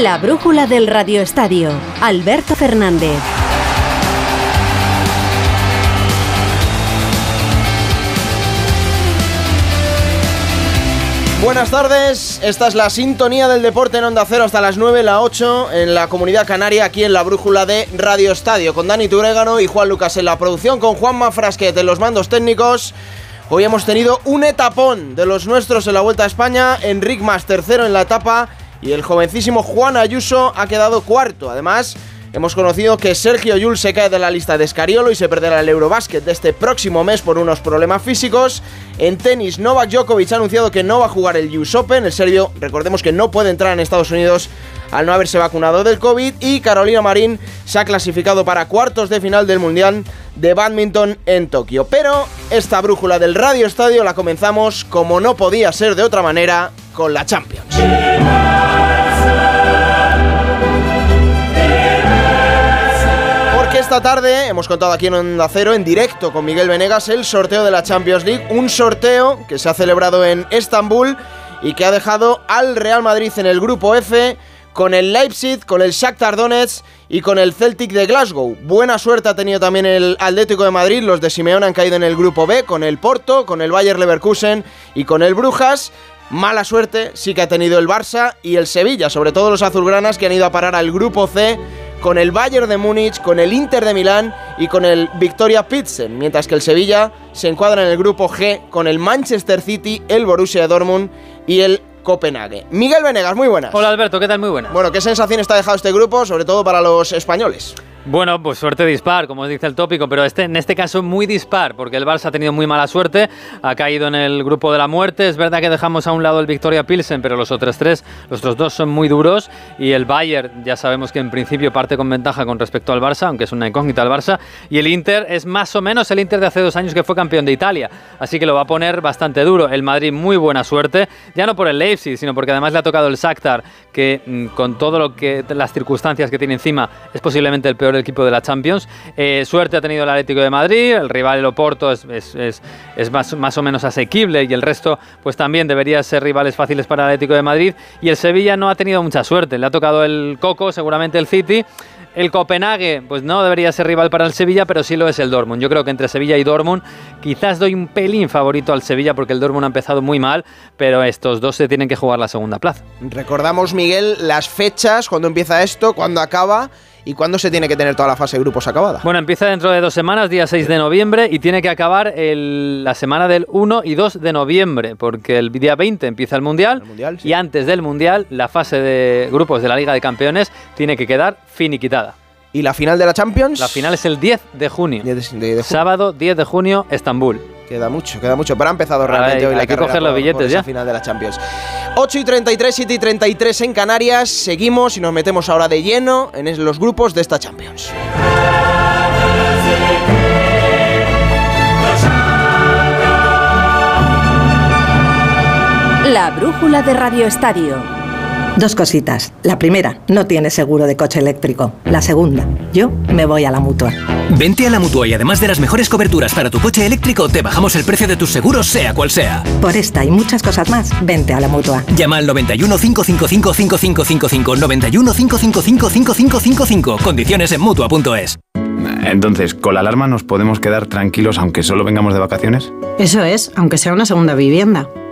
La brújula del radioestadio. Alberto Fernández. Buenas tardes, esta es la sintonía del deporte en Onda Cero hasta las 9, la 8 en la comunidad canaria, aquí en la brújula de Radio Estadio, con Dani Turégano y Juan Lucas en la producción, con Juanma Frasquet en los mandos técnicos. Hoy hemos tenido un etapón de los nuestros en la Vuelta a España, Enric Mas tercero en la etapa y el jovencísimo Juan Ayuso ha quedado cuarto. Además, Hemos conocido que Sergio Yul se cae de la lista de Escariolo y se perderá el Eurobásquet de este próximo mes por unos problemas físicos. En tenis, Novak Djokovic ha anunciado que no va a jugar el US Open. El serbio, recordemos que no puede entrar en Estados Unidos al no haberse vacunado del COVID. Y Carolina Marín se ha clasificado para cuartos de final del Mundial de Badminton en Tokio. Pero esta brújula del Radio Estadio la comenzamos, como no podía ser de otra manera, con la Champions. Esta tarde hemos contado aquí en Onda Cero, en directo con Miguel Venegas, el sorteo de la Champions League. Un sorteo que se ha celebrado en Estambul y que ha dejado al Real Madrid en el grupo F con el Leipzig, con el Shakhtar Donetsk y con el Celtic de Glasgow. Buena suerte ha tenido también el Atlético de Madrid, los de Simeón han caído en el grupo B con el Porto, con el Bayer Leverkusen y con el Brujas. Mala suerte sí que ha tenido el Barça y el Sevilla, sobre todo los azulgranas que han ido a parar al grupo C con el Bayern de Múnich, con el Inter de Milán y con el Victoria Pilsen, mientras que el Sevilla se encuadra en el grupo G con el Manchester City, el Borussia Dortmund y el Copenhague. Miguel Venegas, muy buenas. Hola Alberto, ¿qué tal? Muy buenas. Bueno, ¿qué sensación está dejado este grupo, sobre todo para los españoles? Bueno, pues suerte dispar, como dice el tópico, pero este, en este caso muy dispar, porque el Barça ha tenido muy mala suerte, ha caído en el grupo de la muerte. Es verdad que dejamos a un lado el Victoria Pilsen, pero los otros tres, los otros dos son muy duros. Y el Bayern, ya sabemos que en principio parte con ventaja con respecto al Barça, aunque es una incógnita el Barça. Y el Inter es más o menos el Inter de hace dos años que fue campeón de Italia. Así que lo va a poner bastante duro. El Madrid, muy buena suerte, ya no por el Leipzig, sino porque además le ha tocado el Shakhtar, que mm, con todo lo que las circunstancias que tiene encima es posiblemente el peor equipo de la Champions. Eh, suerte ha tenido el Atlético de Madrid, el rival el Oporto es, es, es, es más, más, o menos asequible y el resto pues también debería ser rivales fáciles para el Atlético de Madrid. Y el Sevilla no ha tenido mucha suerte, le ha tocado el Coco, seguramente el City. El Copenhague, pues no debería ser rival para el Sevilla, pero sí lo es el Dortmund. Yo creo que entre Sevilla y Dortmund, quizás doy un pelín favorito al Sevilla porque el Dortmund ha empezado muy mal, pero estos dos se tienen que jugar la segunda plaza. Recordamos, Miguel, las fechas, cuando empieza esto, cuando acaba. ¿Y cuándo se tiene que tener toda la fase de grupos acabada? Bueno, empieza dentro de dos semanas, día 6 de noviembre, y tiene que acabar el, la semana del 1 y 2 de noviembre, porque el día 20 empieza el Mundial, El Mundial, sí. y antes del Mundial, la fase de grupos de la Liga de Campeones tiene que quedar finiquitada. ¿Y la final de la Champions? La final es el 10 de junio. 10 de- de- de junio. Sábado 10 de junio, Estambul. Queda mucho, queda mucho, pero ha empezado realmente hay- hoy la hay que carrera coger los por- billetes por ya. final de la Champions. 8 y 33, 7 y 33 en Canarias. Seguimos y nos metemos ahora de lleno en los grupos de esta Champions. La brújula de Radio Estadio. Dos cositas. La primera, no tienes seguro de coche eléctrico. La segunda, yo me voy a la mutua. Vente a la mutua y además de las mejores coberturas para tu coche eléctrico, te bajamos el precio de tus seguros, sea cual sea. Por esta y muchas cosas más, vente a la mutua. Llama al 91 555 5555 91 555 5555. Condiciones en mutua.es. Entonces, ¿con la alarma nos podemos quedar tranquilos aunque solo vengamos de vacaciones? Eso es, aunque sea una segunda vivienda.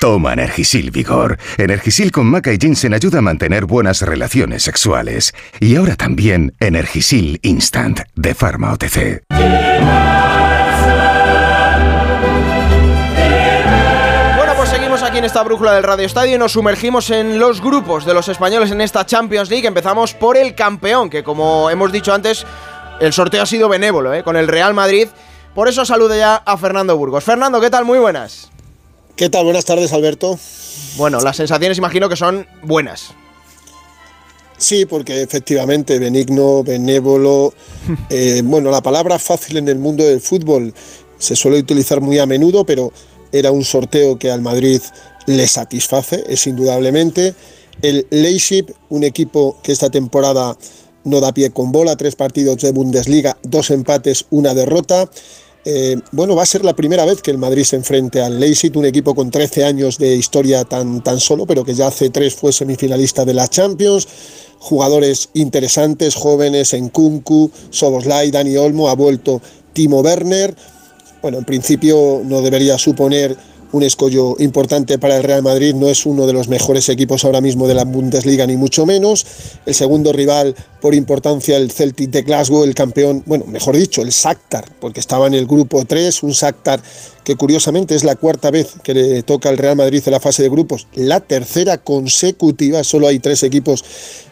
Toma Energisil Vigor. Energisil con maca y ginseng ayuda a mantener buenas relaciones sexuales. Y ahora también Energisil Instant de Pharma OTC. Bueno, pues seguimos aquí en esta brújula del Radio Estadio y nos sumergimos en los grupos de los españoles en esta Champions League. Empezamos por el campeón, que como hemos dicho antes, el sorteo ha sido benévolo, ¿eh? con el Real Madrid. Por eso saludo ya a Fernando Burgos. Fernando, ¿qué tal? Muy buenas. ¿Qué tal? Buenas tardes, Alberto. Bueno, las sensaciones imagino que son buenas. Sí, porque efectivamente benigno, benévolo, eh, bueno, la palabra fácil en el mundo del fútbol se suele utilizar muy a menudo, pero era un sorteo que al Madrid le satisface, es indudablemente. El Leipzig, un equipo que esta temporada no da pie con bola, tres partidos de Bundesliga, dos empates, una derrota. Eh, bueno, va a ser la primera vez que el Madrid se enfrente al Leipzig, un equipo con 13 años de historia tan, tan solo, pero que ya hace tres fue semifinalista de la Champions. Jugadores interesantes, jóvenes en Kunku, Soboslai, Dani Olmo, ha vuelto Timo Werner. Bueno, en principio no debería suponer un escollo importante para el Real Madrid, no es uno de los mejores equipos ahora mismo de la Bundesliga, ni mucho menos. El segundo rival por importancia, el Celtic de Glasgow, el campeón, bueno, mejor dicho, el Shakhtar, porque estaba en el grupo 3, un Shakhtar que curiosamente es la cuarta vez que le toca al Real Madrid en la fase de grupos, la tercera consecutiva, solo hay tres equipos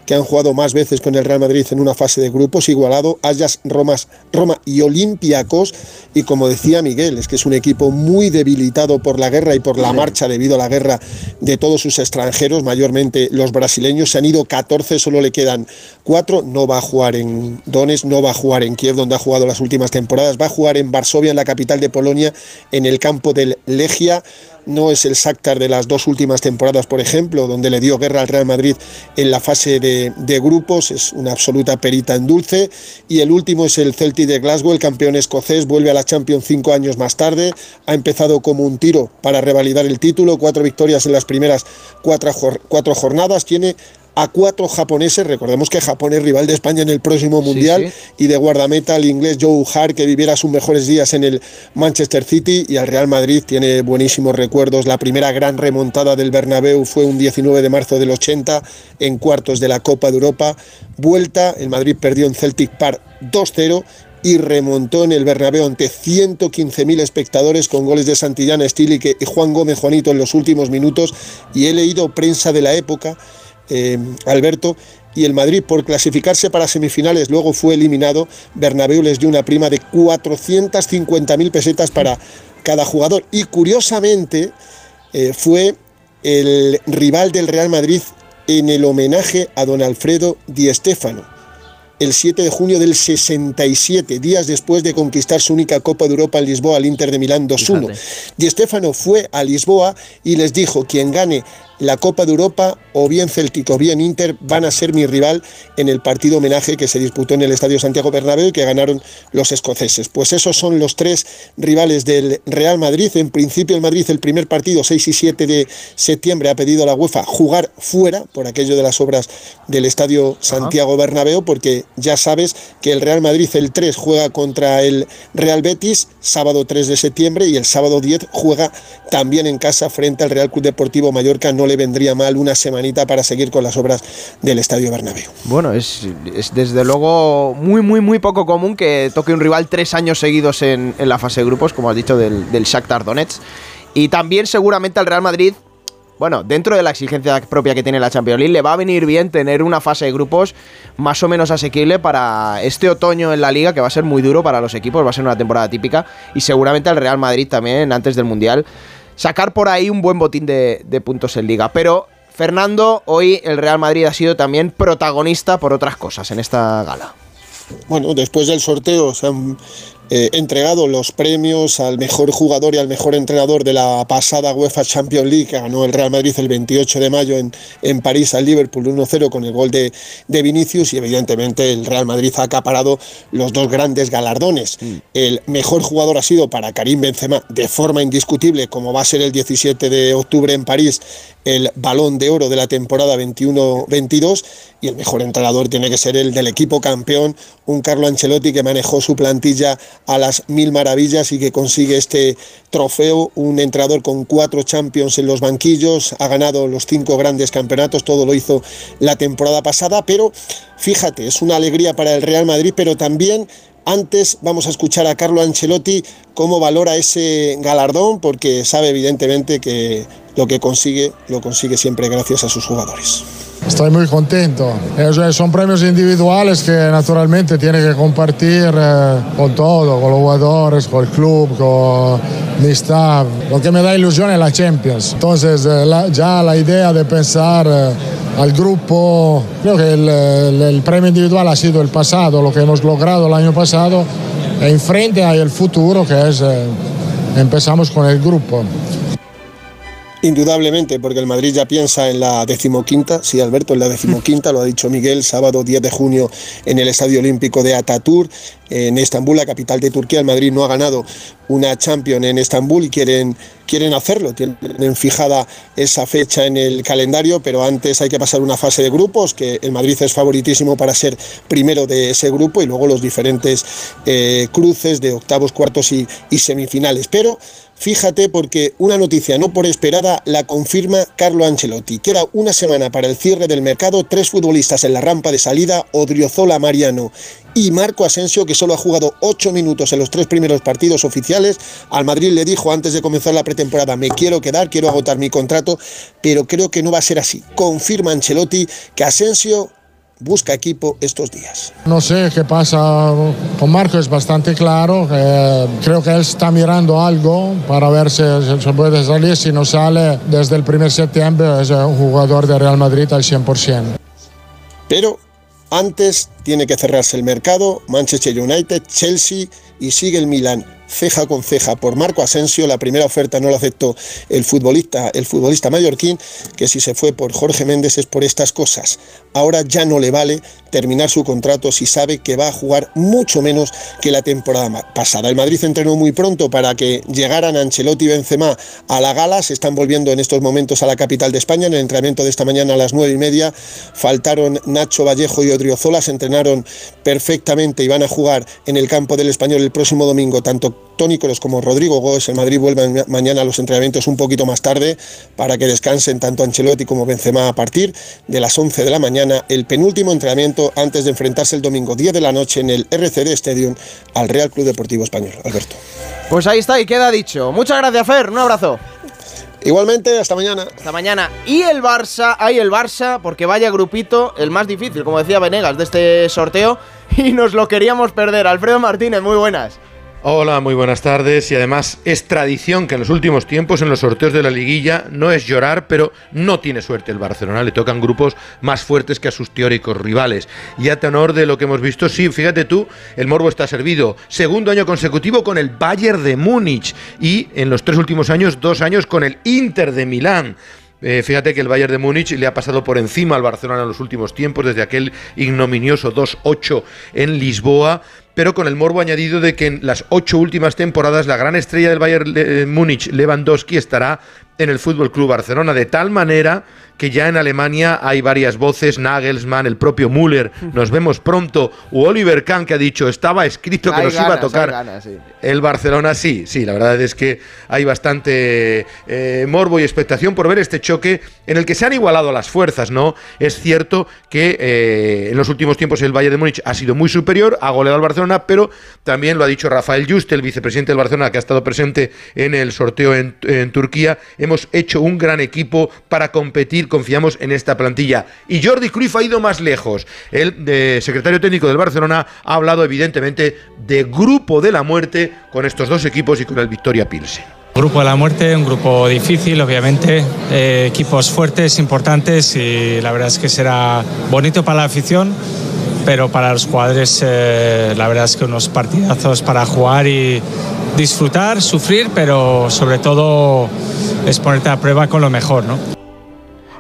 que han jugado más veces con el Real Madrid en una fase de grupos, igualado Ajax, Romas, Roma y Olympiacos. Y como decía Miguel, es que es un equipo muy debilitado por la guerra y por la marcha debido a la guerra de todos sus extranjeros, mayormente los brasileños. Se han ido 14, solo le quedan 4. No va a jugar en Donetsk, no va a jugar en Kiev, donde ha jugado las últimas temporadas. Va a jugar en Varsovia, en la capital de Polonia, en el campo del Legia no es el Shakhtar de las dos últimas temporadas, por ejemplo, donde le dio guerra al Real Madrid en la fase de, grupos, es una absoluta perita en dulce, y el último es el Celtic de Glasgow, el campeón escocés, vuelve a la Champions cinco años más tarde, ha empezado como un tiro para revalidar el título, cuatro victorias en las primeras cuatro, cuatro jornadas, tiene a cuatro japoneses. Recordemos que Japón es rival de España en el próximo Mundial y de guardameta al inglés Joe Hart que viviera sus mejores días en el Manchester City y al Real Madrid tiene buenísimos recuerdos. La primera gran remontada del Bernabéu fue un 19 de marzo del 80 en cuartos de la Copa de Europa. Vuelta, el Madrid perdió en Celtic Park 2-0 y remontó en el Bernabéu ante 115.000 espectadores con goles de Santillana, Estili y Juan Gómez Juanito en los últimos minutos y he leído prensa de la época eh, Alberto, y el Madrid por clasificarse para semifinales luego fue eliminado, Bernabéu les dio una prima de 450.000 pesetas para cada jugador. Y curiosamente eh, fue el rival del Real Madrid en el homenaje a don Alfredo Di Stéfano el 7 de junio del 67, días después de conquistar su única Copa de Europa en Lisboa al Inter de Milán 2-1. Di Stéfano fue a Lisboa y les dijo, quien gane la Copa de Europa, o bien Celtic o bien Inter, van a ser mi rival en el partido homenaje que se disputó en el Estadio Santiago Bernabéu y que ganaron los escoceses. Pues esos son los tres rivales del Real Madrid. En principio el Madrid el primer partido, 6 y 7 de septiembre, ha pedido a la UEFA jugar fuera por aquello de las obras del Estadio Santiago Bernabéu, porque ya sabes que el Real Madrid el 3 juega contra el Real Betis, sábado 3 de septiembre, y el sábado 10 juega también en casa frente al Real Club Deportivo Mallorca. No le vendría mal una semanita para seguir con las obras del Estadio Bernabéu. Bueno, es, desde luego muy, muy, muy poco común que toque un rival tres años seguidos en, la fase de grupos, como has dicho, del, del Shakhtar. Y también seguramente al Real Madrid bueno, dentro de la exigencia propia que tiene la Champions League, le va a venir bien tener una fase de grupos más o menos asequible para este otoño en la liga, que va a ser muy duro para los equipos, va a ser una temporada típica, y seguramente al Real Madrid también, antes del Mundial, sacar por ahí un buen botín de, puntos en liga. Pero Fernando, hoy el Real Madrid ha sido también protagonista por otras cosas en esta gala. Bueno, después del sorteo se han eh, entregado los premios al mejor jugador y al mejor entrenador de la pasada UEFA Champions League que ganó el Real Madrid el 28 de mayo en, en París al Liverpool 1-0 con el gol de, de, Vinicius y evidentemente el Real Madrid ha acaparado los dos grandes galardones. Mm. El mejor jugador ha sido para Karim Benzema de forma indiscutible como va a ser el 17 de octubre en París el balón de oro de la temporada 21-22 y el mejor entrenador tiene que ser el del equipo campeón, un Carlo Ancelotti que manejó su plantilla a las mil maravillas y que consigue este trofeo, un entrenador con cuatro champions en los banquillos, ha ganado los cinco grandes campeonatos, todo lo hizo la temporada pasada, pero fíjate, es una alegría para el Real Madrid, pero también antes vamos a escuchar a Carlo Ancelotti cómo valora ese galardón, porque sabe evidentemente que lo que consigue lo consigue siempre gracias a sus jugadores. Estoy muy contento. son premios individuales que naturalmente tiene que compartir eh, con todo, con los jugadores, con el club, con mi staff. Lo que me da ilusión es la Champions. Entonces, eh, ya la idea de pensar eh, al grupo. Creo que el, premio individual ha sido el pasado, lo que hemos logrado el año pasado. E enfrente hay el futuro, que es, empezamos con el grupo. Indudablemente, porque el Madrid ya piensa en la decimoquinta, sí Alberto, en la decimoquinta, lo ha dicho Miguel, sábado 10 de junio en el Estadio Olímpico de Ataturk, en Estambul, la capital de Turquía. El Madrid no ha ganado una Champions en Estambul y quieren, quieren hacerlo, tienen fijada esa fecha en el calendario, pero antes hay que pasar una fase de grupos, que el Madrid es favoritísimo para ser primero de ese grupo y luego los diferentes eh, cruces de octavos, cuartos y, y semifinales. Pero Fíjate porque una noticia no por esperada la confirma Carlo Ancelotti. Queda una semana para el cierre del mercado, tres futbolistas en la rampa de salida, Odriozola Mariano y Marco Asensio, que solo ha jugado ocho minutos en los tres primeros partidos oficiales. Al Madrid le dijo antes de comenzar la pretemporada, me quiero quedar, quiero agotar mi contrato, pero creo que no va a ser así. Confirma Ancelotti que Asensio busca equipo estos días. No sé qué pasa con Marco, es bastante claro. Eh, creo que él está mirando algo para ver si se puede salir. Si no sale desde el primer septiembre, es un jugador de Real Madrid al 100%. Pero antes tiene que cerrarse el mercado, Manchester United, Chelsea y sigue el Milan ceja con ceja por Marco Asensio. La primera oferta no la aceptó el futbolista, el futbolista mallorquín, que si se fue por Jorge Méndez es por estas cosas. Ahora ya no le vale terminar su contrato si sabe que va a jugar mucho menos que la temporada pasada. El Madrid entrenó muy pronto para que llegaran Ancelotti y Benzema a la gala. Se están volviendo en estos momentos a la capital de España. En el entrenamiento de esta mañana a las nueve y media faltaron Nacho Vallejo y Odriozola. Se entrenaron perfectamente y van a jugar en el campo del Español el próximo domingo tanto Kroos como Rodrigo Gómez. El Madrid vuelve mañana a los entrenamientos un poquito más tarde para que descansen tanto Ancelotti como Benzema a partir de las 11 de la mañana. El penúltimo entrenamiento antes de enfrentarse el domingo 10 de la noche en el RCD Stadium al Real Club Deportivo Español. Alberto. Pues ahí está y queda dicho. Muchas gracias, Fer. Un abrazo. Igualmente, hasta mañana. Hasta mañana. Y el Barça, hay el Barça, porque vaya grupito, el más difícil, como decía Venegas, de este sorteo. Y nos lo queríamos perder. Alfredo Martínez, muy buenas. Hola, muy buenas tardes. Y además es tradición que en los últimos tiempos en los sorteos de la liguilla no es llorar, pero no tiene suerte el Barcelona. Le tocan grupos más fuertes que a sus teóricos rivales. Y a tenor de lo que hemos visto, sí, fíjate tú, el Morbo está servido. Segundo año consecutivo con el Bayern de Múnich y en los tres últimos años, dos años con el Inter de Milán. Eh, fíjate que el Bayern de Múnich le ha pasado por encima al Barcelona en los últimos tiempos, desde aquel ignominioso 2-8 en Lisboa pero con el morbo añadido de que en las ocho últimas temporadas la gran estrella del Bayern de Múnich, Lewandowski, estará en el Fútbol Club Barcelona, de tal manera que ya en Alemania hay varias voces, Nagelsmann, el propio Müller, nos vemos pronto, o Oliver Kahn que ha dicho, estaba escrito que nos iba a tocar. el Barcelona, sí, sí, la verdad es que hay bastante eh, morbo y expectación por ver este choque en el que se han igualado las fuerzas, ¿no? Es cierto que eh, en los últimos tiempos el Bayern de Múnich ha sido muy superior, ha goleado al Barcelona, pero también lo ha dicho Rafael Just, el vicepresidente del Barcelona, que ha estado presente en el sorteo en, en Turquía, hemos hecho un gran equipo para competir, confiamos en esta plantilla. Y Jordi Cruyff ha ido más lejos. El de secretario técnico del Barcelona ha hablado evidentemente de grupo de la muerte con estos dos equipos y con el Victoria Pilsen. Grupo de la muerte, un grupo difícil, obviamente, eh, equipos fuertes, importantes y la verdad es que será bonito para la afición, pero para los jugadores eh, la verdad es que unos partidazos para jugar y disfrutar, sufrir, pero sobre todo es ponerte a prueba con lo mejor, ¿no?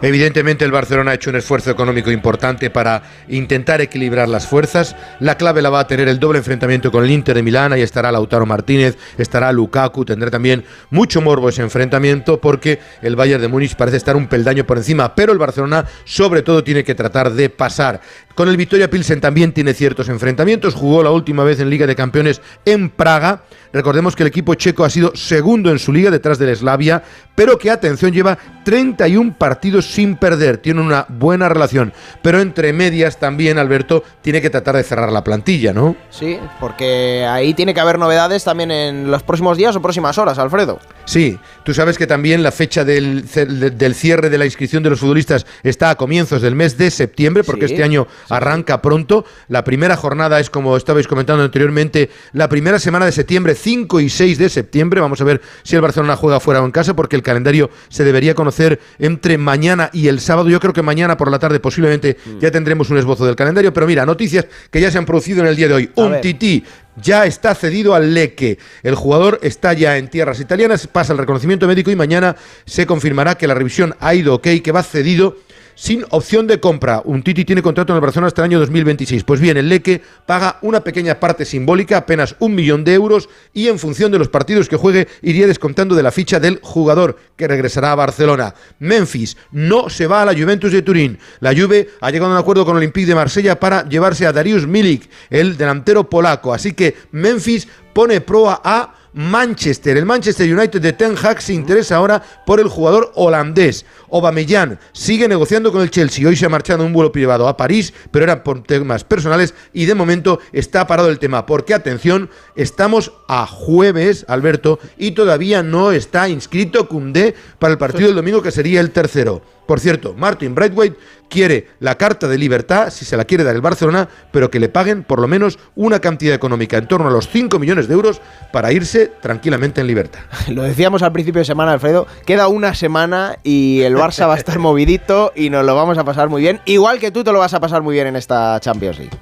Evidentemente el Barcelona ha hecho un esfuerzo económico importante para intentar equilibrar las fuerzas. La clave la va a tener el doble enfrentamiento con el Inter de Milán. Ahí estará Lautaro Martínez, estará Lukaku. Tendrá también mucho morbo ese enfrentamiento porque el Bayern de Múnich parece estar un peldaño por encima. Pero el Barcelona sobre todo tiene que tratar de pasar. Con el Victoria Pilsen también tiene ciertos enfrentamientos. Jugó la última vez en Liga de Campeones en Praga. Recordemos que el equipo checo ha sido segundo en su liga detrás del Slavia, pero que atención lleva 31 partidos sin perder. Tiene una buena relación, pero entre medias también Alberto tiene que tratar de cerrar la plantilla, ¿no? Sí, porque ahí tiene que haber novedades también en los próximos días o próximas horas, Alfredo. Sí, tú sabes que también la fecha del, del cierre de la inscripción de los futbolistas está a comienzos del mes de septiembre, porque Sí, este año arranca pronto. La primera jornada es, como estabais comentando anteriormente, la primera semana de septiembre 5 y 6 de septiembre. Vamos a ver si el Barcelona juega fuera o en casa, porque el calendario se debería conocer entre mañana y el sábado. Yo creo que mañana por la tarde posiblemente Mm. ya tendremos un esbozo del calendario. Pero mira, noticias que ya se han producido en el día de hoy. A un ver. tití ya está cedido al Leque. El jugador está ya en tierras italianas, pasa el reconocimiento médico y mañana se confirmará que la revisión ha ido ok, que va cedido sin opción de compra. Un Titi tiene contrato en el Barcelona hasta el año 2026. Pues bien, el Leque paga una pequeña parte simbólica, apenas un millón de euros, y en función de los partidos que juegue, iría descontando de la ficha del jugador que regresará a Barcelona. Memphis no se va a la Juventus de Turín. La Juve ha llegado a un acuerdo con Olympique de Marsella para llevarse a Darius Milik, el delantero polaco. Así que Memphis pone proa a Manchester. El Manchester United de Ten Hag se interesa ahora por el jugador holandés. Aubameyang sigue negociando con el Chelsea. Hoy se ha marchado en un vuelo privado a París, pero era por temas personales y de momento está parado el tema. Porque atención, estamos a jueves, Alberto, y todavía no está inscrito Cundé para el partido del domingo que sería el tercero. Por cierto, Martin Braithwaite quiere la carta de libertad, si se la quiere dar el Barcelona, pero que le paguen por lo menos una cantidad económica en torno a los 5 millones de euros para irse tranquilamente en libertad. Lo decíamos al principio de semana, Alfredo. Queda una semana y el Barça va a estar movidito y nos lo vamos a pasar muy bien. Igual que tú te lo vas a pasar muy bien en esta Champions League.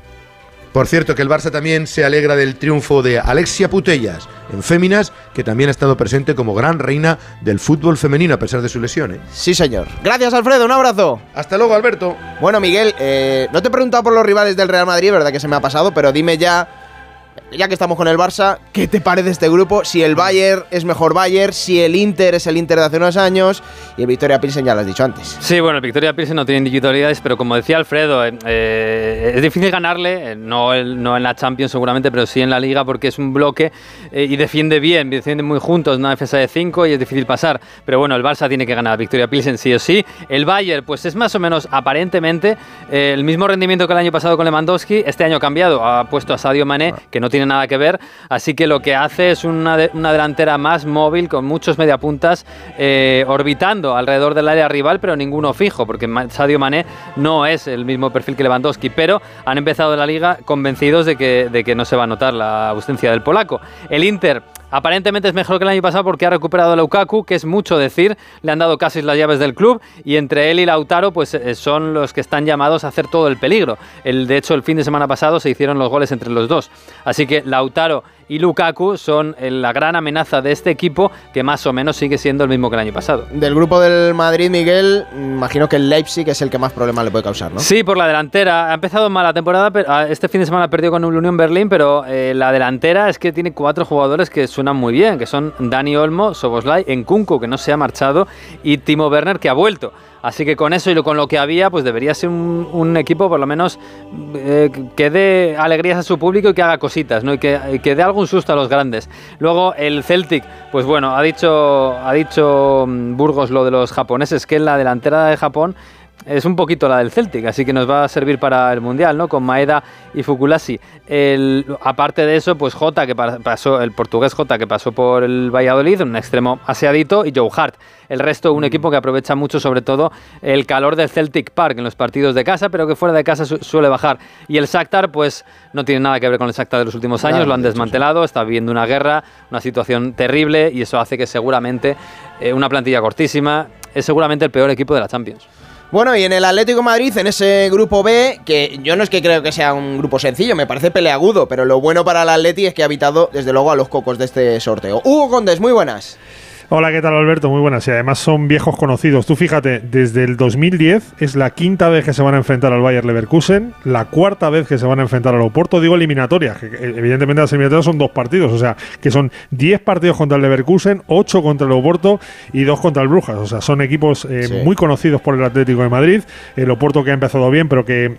Por cierto, que el Barça también se alegra del triunfo de Alexia Putellas en Féminas, que también ha estado presente como gran reina del fútbol femenino a pesar de su lesión. ¿eh? Sí, señor. Gracias, Alfredo. Un abrazo. Hasta luego, Alberto. Bueno, Miguel, eh, no te he preguntado por los rivales del Real Madrid, verdad que se me ha pasado, pero dime ya, ya que estamos con el Barça, ¿qué te parece este grupo? Si el Bayern es mejor Bayern, si el Inter es el Inter de hace unos años y el Victoria Pilsen ya lo has dicho antes. Sí, bueno, el Victoria Pilsen no tiene individualidades, pero como decía Alfredo, eh, eh, es difícil ganarle, eh, no, el- no en la Champions seguramente, pero sí en la Liga porque es un bloque eh, y defiende bien, defiende muy juntos, una defensa de 5 y es difícil pasar. Pero bueno, el Barça tiene que ganar Victoria Pilsen sí o sí. El Bayern, pues es más o menos aparentemente el mismo rendimiento que el año pasado con Lewandowski, este año ha cambiado, ha puesto a Sadio Mané, que no tiene nada que ver, así que lo que hace es una, una delantera más móvil con muchos mediapuntas eh, orbitando alrededor del área rival, pero ninguno fijo, porque Sadio Mané no es el mismo perfil que Lewandowski, pero han empezado la liga convencidos de que, de que no se va a notar la ausencia del polaco. El Inter aparentemente es mejor que el año pasado porque ha recuperado a Lukaku, que es mucho decir, le han dado casi las llaves del club y entre él y Lautaro pues eh, son los que están llamados a hacer todo el peligro. El, de hecho, el fin de semana pasado se hicieron los goles entre los dos. Así que Lautaro y Lukaku son eh, la gran amenaza de este equipo que más o menos sigue siendo el mismo que el año pasado. Del grupo del Madrid, Miguel, imagino que el Leipzig es el que más problemas le puede causar, ¿no? Sí, por la delantera. Ha empezado mal la temporada, pero ah, este fin de semana perdió con el Unión Berlín, pero eh, la delantera es que tiene cuatro jugadores que suenan muy bien, que son Dani Olmo, Soboslai, Nkunku, que no se ha marchado, y Timo Werner, que ha vuelto. Así que con eso y con lo que había, pues debería ser un, equipo por lo menos eh, que dé alegrías a su público y que haga cositas, ¿no? Y que, que dé algún susto a los grandes. Luego el Celtic, pues bueno, ha dicho, ha dicho mm, Burgos lo de los japoneses, que en la delantera de Japón es un poquito la del Celtic, así que nos va a servir para el Mundial, ¿no? Con Maeda y Fukulasi. El, aparte de eso, pues Jota, que pa- pasó, el portugués Jota, que pasó por el Valladolid, un extremo aseadito, y Joe Hart. El resto, un equipo que aprovecha mucho, sobre todo, el calor del Celtic Park en los partidos de casa, pero que fuera de casa su- suele bajar. Y el Shakhtar, pues no tiene nada que ver con el Shakhtar de los últimos años, Claro, lo han desmantelado, está viviendo una guerra, una situación terrible, y eso hace que seguramente eh, una plantilla cortísima es seguramente el peor equipo de la Champions. Bueno, y en el Atlético Madrid, en ese grupo B, que yo no es que creo que sea un grupo sencillo, me parece peleagudo, pero lo bueno para el Atleti es que ha evitado, desde luego, a los cocos de este sorteo. Hugo Condes, muy buenas. Hola, ¿qué tal Alberto? Muy buenas. Y además son viejos conocidos. Tú fíjate, desde el 2010 es la quinta vez que se van a enfrentar al Bayer Leverkusen, la cuarta vez que se van a enfrentar al Oporto. Digo eliminatorias, que que evidentemente las eliminatorias son dos partidos, o sea, que son 10 partidos contra el Leverkusen, 8 contra el Oporto y 2 contra el Brujas. O sea, son equipos eh, Sí. muy conocidos por el Atlético de Madrid. El Oporto que ha empezado bien, pero que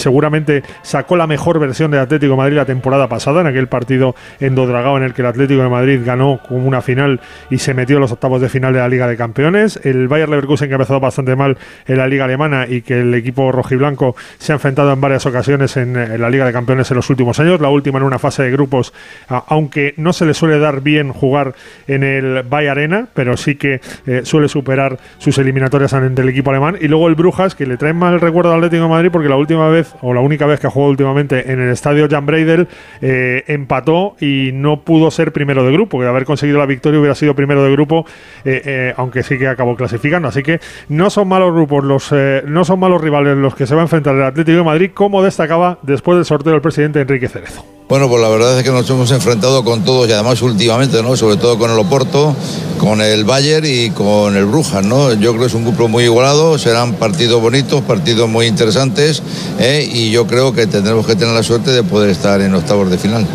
seguramente sacó la mejor versión del Atlético de Madrid la temporada pasada, en aquel partido en Dodragao en el que el Atlético de Madrid ganó como una final y se metió en los octavos de final de la Liga de Campeones. El Bayer Leverkusen que ha empezado bastante mal en la Liga Alemana y que el equipo rojiblanco se ha enfrentado en varias ocasiones en, en la Liga de Campeones en los últimos años, la última en una fase de grupos, aunque no se le suele dar bien jugar en el Bayer Arena, pero sí que eh, suele superar sus eliminatorias ante el equipo alemán. Y luego el Brujas, que le trae mal recuerdo al Atlético de Madrid porque la última vez o la única vez que ha jugado últimamente en el estadio Jan Breidel, eh, empató y no pudo ser primero de grupo, que haber conseguido la victoria hubiera sido primero de grupo, eh, eh, aunque sí que acabó clasificando. Así que no son malos grupos, los, no son malos rivales los que se va a enfrentar el Atlético de Madrid, como destacaba después del sorteo del presidente Enrique Cerezo. Bueno, pues la verdad es que nos hemos enfrentado con todos y además últimamente, ¿no? Sobre todo con el Oporto, con el Bayern y con el Brujas, ¿no? Yo creo que es un grupo muy igualado, serán partidos bonitos, partidos muy interesantes ¿eh? y yo creo que tendremos que tener la suerte de poder estar en octavos de final.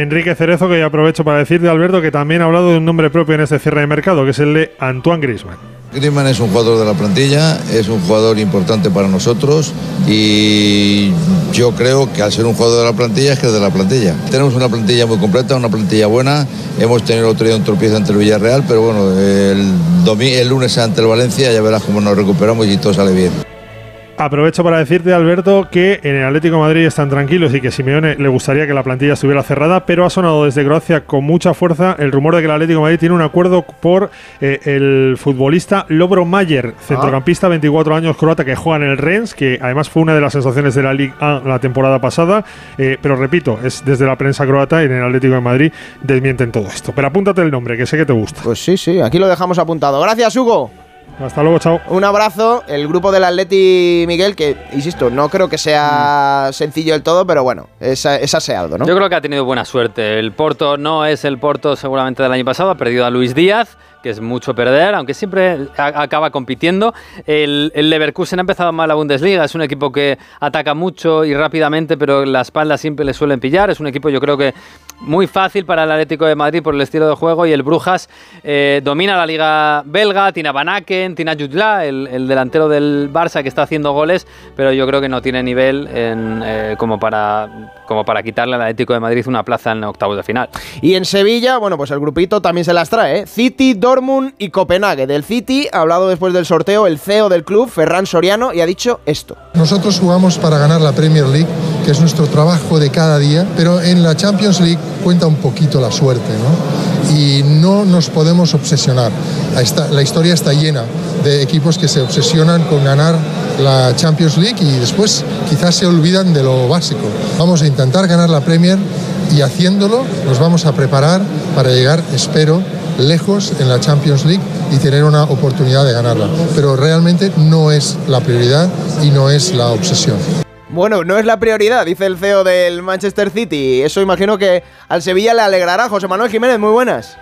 Enrique Cerezo, que aprovecho para decirte, Alberto, que también ha hablado de un nombre propio en este cierre de mercado, que es el de Antoine Griezmann. Griezmann es un jugador de la plantilla, es un jugador importante para nosotros y yo creo que al ser un jugador de la plantilla es que es de la plantilla. Tenemos una plantilla muy completa, una plantilla buena. Hemos tenido otro día un tropiezo ante el Villarreal, pero bueno, el lunes ante el Valencia ya verás cómo nos recuperamos y todo sale bien. Aprovecho para decirte, Alberto, que en el Atlético de Madrid están tranquilos y que Simeone le gustaría que la plantilla estuviera cerrada, pero ha sonado desde Croacia con mucha fuerza el rumor de que el Atlético de Madrid tiene un acuerdo por eh, el futbolista Lobro Mayer, centrocampista, 24 años croata que juega en el Rennes, que además fue una de las sensaciones de la Liga A la temporada pasada, eh, pero repito, es desde la prensa croata y en el Atlético de Madrid desmienten todo esto. Pero apúntate el nombre, que sé que te gusta. Pues sí, sí, aquí lo dejamos apuntado. Gracias, Hugo. Hasta luego, chao. Un abrazo. El grupo del Atleti Miguel, que insisto, no creo que sea sencillo del todo, pero bueno, es, es aseado, ¿no? Yo creo que ha tenido buena suerte. El Porto no es el Porto seguramente del año pasado, ha perdido a Luis Díaz que es mucho perder, aunque siempre acaba compitiendo. El, el, Leverkusen ha empezado mal la Bundesliga, es un equipo que ataca mucho y rápidamente, pero la espalda siempre le suelen pillar. Es un equipo, yo creo que muy fácil para el Atlético de Madrid por el estilo de juego y el Brujas eh, domina la liga belga, tiene a Van Aken, tiene a Jutla, el, delantero del Barça que está haciendo goles, pero yo creo que no tiene nivel eh, como, para, como para quitarle al Atlético de Madrid una plaza en octavos de final. Y en Sevilla, bueno, pues el grupito también se las trae, ¿eh? City, Dortmund y Copenhague. Del City ha hablado después del sorteo el CEO del club, Ferran Soriano, y ha dicho esto. Nosotros jugamos para ganar la Premier League, que es nuestro trabajo de cada día, pero en la Champions League cuenta un poquito la suerte, ¿no? Y no nos podemos obsesionar. La historia está llena de equipos que se obsesionan con ganar la Champions League y después quizás se olvidan de lo básico. Vamos a intentar ganar la Premier y haciéndolo nos vamos a preparar para llegar, espero, lejos en la Champions League y tener una oportunidad de ganarla. Pero realmente no es la prioridad y no es la obsesión. Bueno, no es la prioridad, dice el CEO del Manchester City. Eso imagino que al Sevilla le alegrará. José Manuel Jiménez, muy buenas.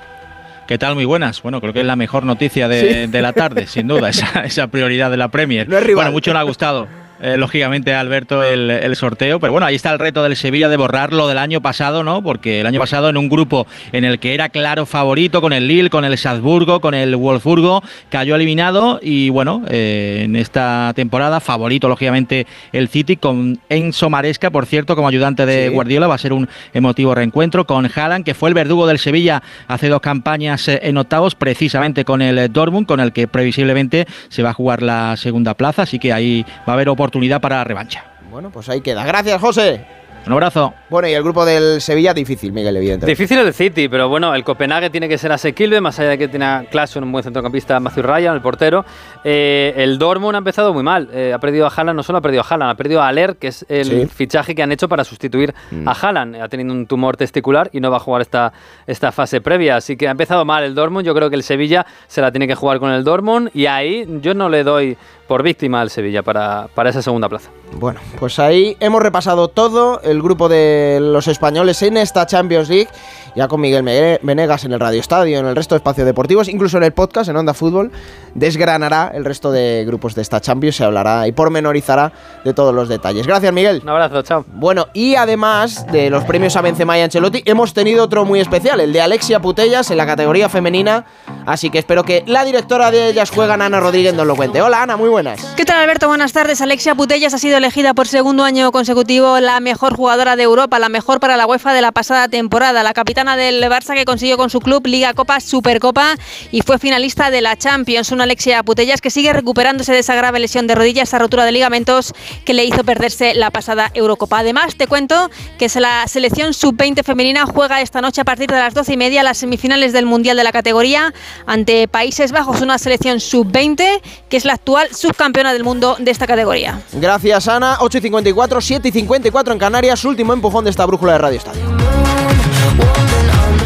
¿Qué tal? Muy buenas. Bueno, creo que es la mejor noticia de, la tarde, sin duda, esa, esa, prioridad de la Premier. No es rival. Bueno, mucho le ha gustado. Eh, lógicamente, Alberto, el, sorteo. Pero bueno, ahí está el reto del Sevilla de borrar lo del año pasado, ¿no? Porque el año pasado en un grupo en el que era claro favorito con el Lille, con el Salzburgo, con el Wolfsburgo, cayó eliminado y bueno, eh, en esta temporada favorito, lógicamente, el City con Enzo Maresca, por cierto, como ayudante de Guardiola, va a ser un emotivo reencuentro con Haaland, que fue el verdugo del Sevilla hace dos campañas eh, en octavos, precisamente con el Dortmund, con el que previsiblemente se va a jugar la segunda plaza, así que ahí va a haber oportunidad oportunidad para la revancha. Bueno, pues ahí queda. Gracias, José. Un abrazo. Bueno, y el grupo del Sevilla, difícil, Miguel, evidentemente. Difícil el City, pero bueno, el Copenhague tiene que ser asequible, más allá de que tiene a Clason, un buen centrocampista, Matthew Ryan, el portero. Eh, el Dortmund ha empezado muy mal. Eh, ha perdido a Haaland, no solo ha perdido a Haaland, ha perdido a Aller, que es el fichaje que han hecho para sustituir mm. a Haaland. Ha tenido un tumor testicular y no va a jugar esta, esta fase previa. Así que ha empezado mal el Dortmund. Yo creo que el Sevilla se la tiene que jugar con el Dortmund y ahí yo no le doy por víctima al Sevilla para, para esa segunda plaza. Bueno, pues ahí hemos repasado todo el grupo de los españoles en esta Champions League, ya con Miguel Venegas en el Radio Estadio, en el resto de espacios deportivos, incluso en el podcast, en Onda Fútbol, desgranará el resto de grupos de esta Champions, se hablará y pormenorizará de todos los detalles. Gracias, Miguel. Un abrazo, chao. Bueno, y además de los premios a Benzema y Ancelotti, hemos tenido otro muy especial, el de Alexia Putellas en la categoría femenina, así que espero que la directora de Ellas Juegan, Ana Rodríguez, nos lo cuente. Hola, Ana, muy buenas. ¿Qué tal, Alberto? Buenas tardes. Alexia Putellas ha sido elegida por segundo año consecutivo la mejor jugadora de Europa, la mejor para la UEFA de la pasada temporada, la capitana del Barça que consiguió con su club Liga Copa Supercopa y fue finalista de la Champions, una Alexia Putellas que sigue recuperándose de esa grave lesión de rodilla, esa rotura de ligamentos que le hizo perderse la pasada Eurocopa. Además, te cuento que la selección sub-20 femenina juega esta noche a partir de las 12 y media las semifinales del Mundial de la categoría ante Países Bajos, una selección sub-20 que es la actual subcampeona del mundo de esta categoría. Gracias, Ana. 8 y 54, 7 y 54 en Canarias. Último empujón de esta brújula de Radio Estadio.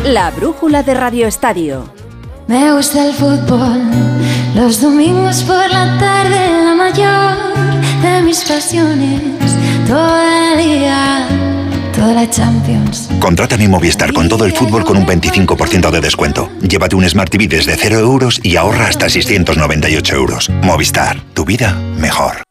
La brújula de Radio Estadio. Me gusta el fútbol, los domingos por la tarde, la mayor de mis pasiones, todo el día, toda la Champions. Contrata mi Movistar con todo el fútbol con un 25% de descuento. Llévate un Smart TV desde 0 euros y ahorra hasta 698 euros. Movistar, tu vida mejor.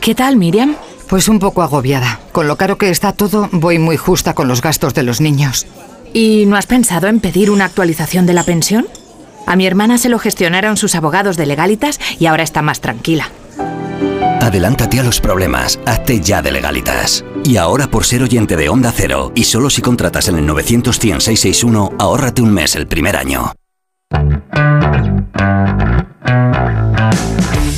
¿Qué tal, Miriam? Pues un poco agobiada. Con lo caro que está todo, voy muy justa con los gastos de los niños. ¿Y no has pensado en pedir una actualización de la pensión? A mi hermana se lo gestionaron sus abogados de legalitas y ahora está más tranquila. Adelántate a los problemas, hazte ya de legalitas. Y ahora por ser oyente de Onda Cero y solo si contratas en el 900 661 ahórrate un mes el primer año.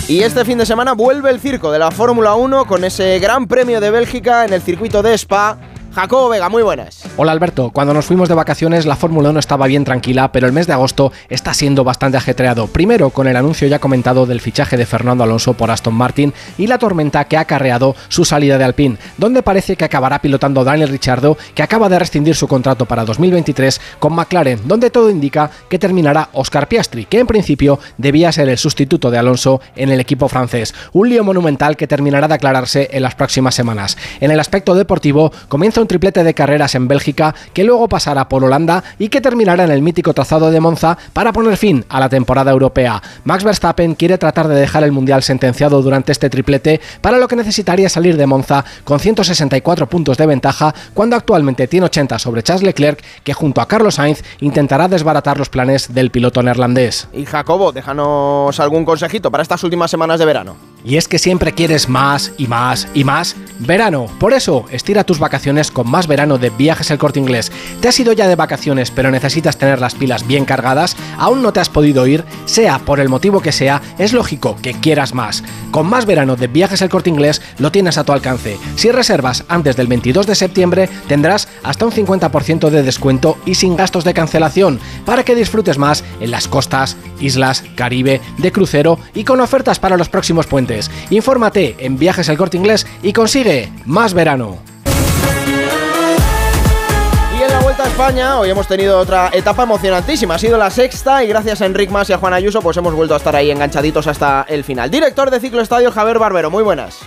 Y este fin de semana vuelve el circo de la Fórmula 1 con ese Gran Premio de Bélgica en el circuito de Spa Jacobo Vega, muy buenas. Hola Alberto, cuando nos fuimos de vacaciones la Fórmula 1 estaba bien tranquila, pero el mes de agosto está siendo bastante ajetreado. Primero con el anuncio ya comentado del fichaje de Fernando Alonso por Aston Martin y la tormenta que ha acarreado su salida de Alpine, donde parece que acabará pilotando Daniel Ricciardo, que acaba de rescindir su contrato para 2023 con McLaren, donde todo indica que terminará Oscar Piastri, que en principio debía ser el sustituto de Alonso en el equipo francés. Un lío monumental que terminará de aclararse en las próximas semanas. En el aspecto deportivo, comienza un triplete de carreras en Bélgica que luego pasará por Holanda y que terminará en el mítico trazado de Monza para poner fin a la temporada europea. Max Verstappen quiere tratar de dejar el Mundial sentenciado durante este triplete, para lo que necesitaría salir de Monza con 164 puntos de ventaja cuando actualmente tiene 80 sobre Charles Leclerc, que junto a Carlos Sainz intentará desbaratar los planes del piloto neerlandés. Y Jacobo, déjanos algún consejito para estas últimas semanas de verano. Y es que siempre quieres más y más y más verano. Por eso, estira tus vacaciones con más verano de Viajes El Corte Inglés. ¿Te has ido ya de vacaciones pero necesitas tener las pilas bien cargadas? ¿Aún no te has podido ir? Sea por el motivo que sea, es lógico que quieras más. Con más verano de Viajes El Corte Inglés lo tienes a tu alcance. Si reservas antes del 22 de septiembre tendrás hasta un 50% de descuento y sin gastos de cancelación para que disfrutes más en las costas, islas, Caribe, de crucero y con ofertas para los próximos puentes. Infórmate en Viajes El Corte Inglés y consigue más verano. España, hoy hemos tenido otra etapa emocionantísima. Ha sido la sexta y gracias a Enric Mas y a Juan Ayuso, pues hemos vuelto a estar ahí enganchaditos hasta el final. Director de Ciclo Estadio, Javier Barbero, muy buenas.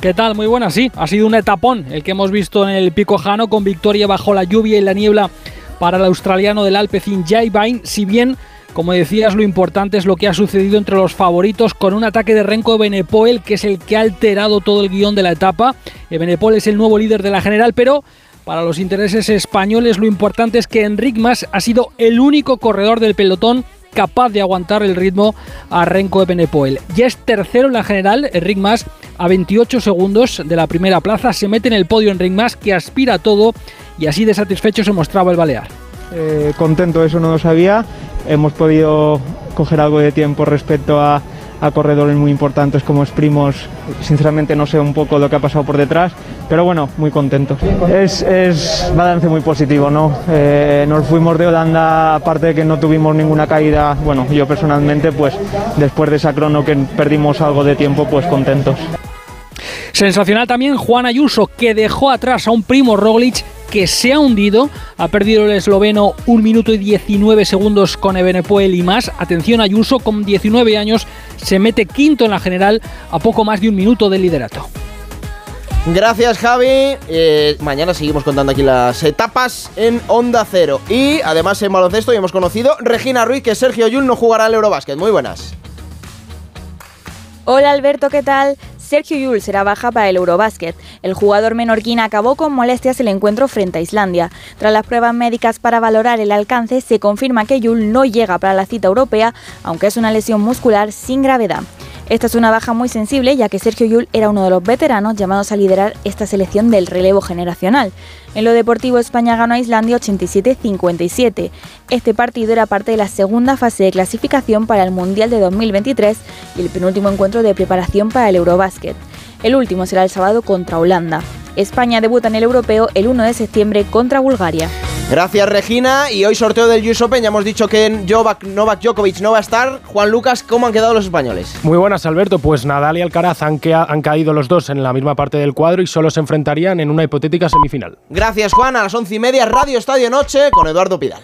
¿Qué tal? Muy buenas, sí. Ha sido un etapón el que hemos visto en el Pico Jano con victoria bajo la lluvia y la niebla para el australiano del Alpecin Vine, si bien como decías, lo importante es lo que ha sucedido entre los favoritos con un ataque de Renko Benepoel, que es el que ha alterado todo el guion de la etapa. Eh, Benepoel es el nuevo líder de la general, pero para los intereses españoles lo importante es que Enric Mas ha sido el único corredor del pelotón capaz de aguantar el ritmo a Renko de Benepoel. Ya es tercero en la general, Enric Mas a 28 segundos de la primera plaza, se mete en el podio Enric Mas que aspira a todo y así de satisfecho se mostraba el Balear. Eh, contento, eso no lo sabía. Hemos podido coger algo de tiempo respecto a, corredores muy importantes como Primos. Sinceramente no sé un poco lo que ha pasado por detrás, pero bueno, muy contento. Es, es balance muy positivo, ¿no? Eh, nos fuimos de Holanda, aparte de que no tuvimos ninguna caída, bueno, yo personalmente, pues después de esa crono que perdimos algo de tiempo, pues contentos. Sensacional también Juan Ayuso, que dejó atrás a un primo Roglic que se ha hundido. Ha perdido el esloveno 1 minuto y 19 segundos con Ebenepoel y más. Atención Ayuso, con 19 años, se mete quinto en la general a poco más de un minuto de liderato. Gracias Javi. Eh, mañana seguimos contando aquí las etapas en Onda Cero. Y además en baloncesto ya hemos conocido Regina Ruiz que Sergio Yul no jugará al Eurobásquet. Muy buenas. Hola Alberto, ¿qué tal? Sergio Yul será baja para el Eurobásquet. El jugador menorquín acabó con molestias el encuentro frente a Islandia. Tras las pruebas médicas para valorar el alcance, se confirma que Yul no llega para la cita europea, aunque es una lesión muscular sin gravedad. Esta es una baja muy sensible ya que Sergio Yul era uno de los veteranos llamados a liderar esta selección del relevo generacional. En lo deportivo España ganó a Islandia 87-57. Este partido era parte de la segunda fase de clasificación para el Mundial de 2023 y el penúltimo encuentro de preparación para el Eurobásquet. El último será el sábado contra Holanda. España debuta en el europeo el 1 de septiembre contra Bulgaria. Gracias Regina y hoy sorteo del US Open, ya hemos dicho que Novak, Novak Djokovic no va a estar. Juan Lucas, ¿cómo han quedado los españoles? Muy buenas Alberto, pues Nadal y Alcaraz han, han caído los dos en la misma parte del cuadro y solo se enfrentarían en una hipotética semifinal. Gracias Juan, a las once y media Radio Estadio Noche con Eduardo Pidal.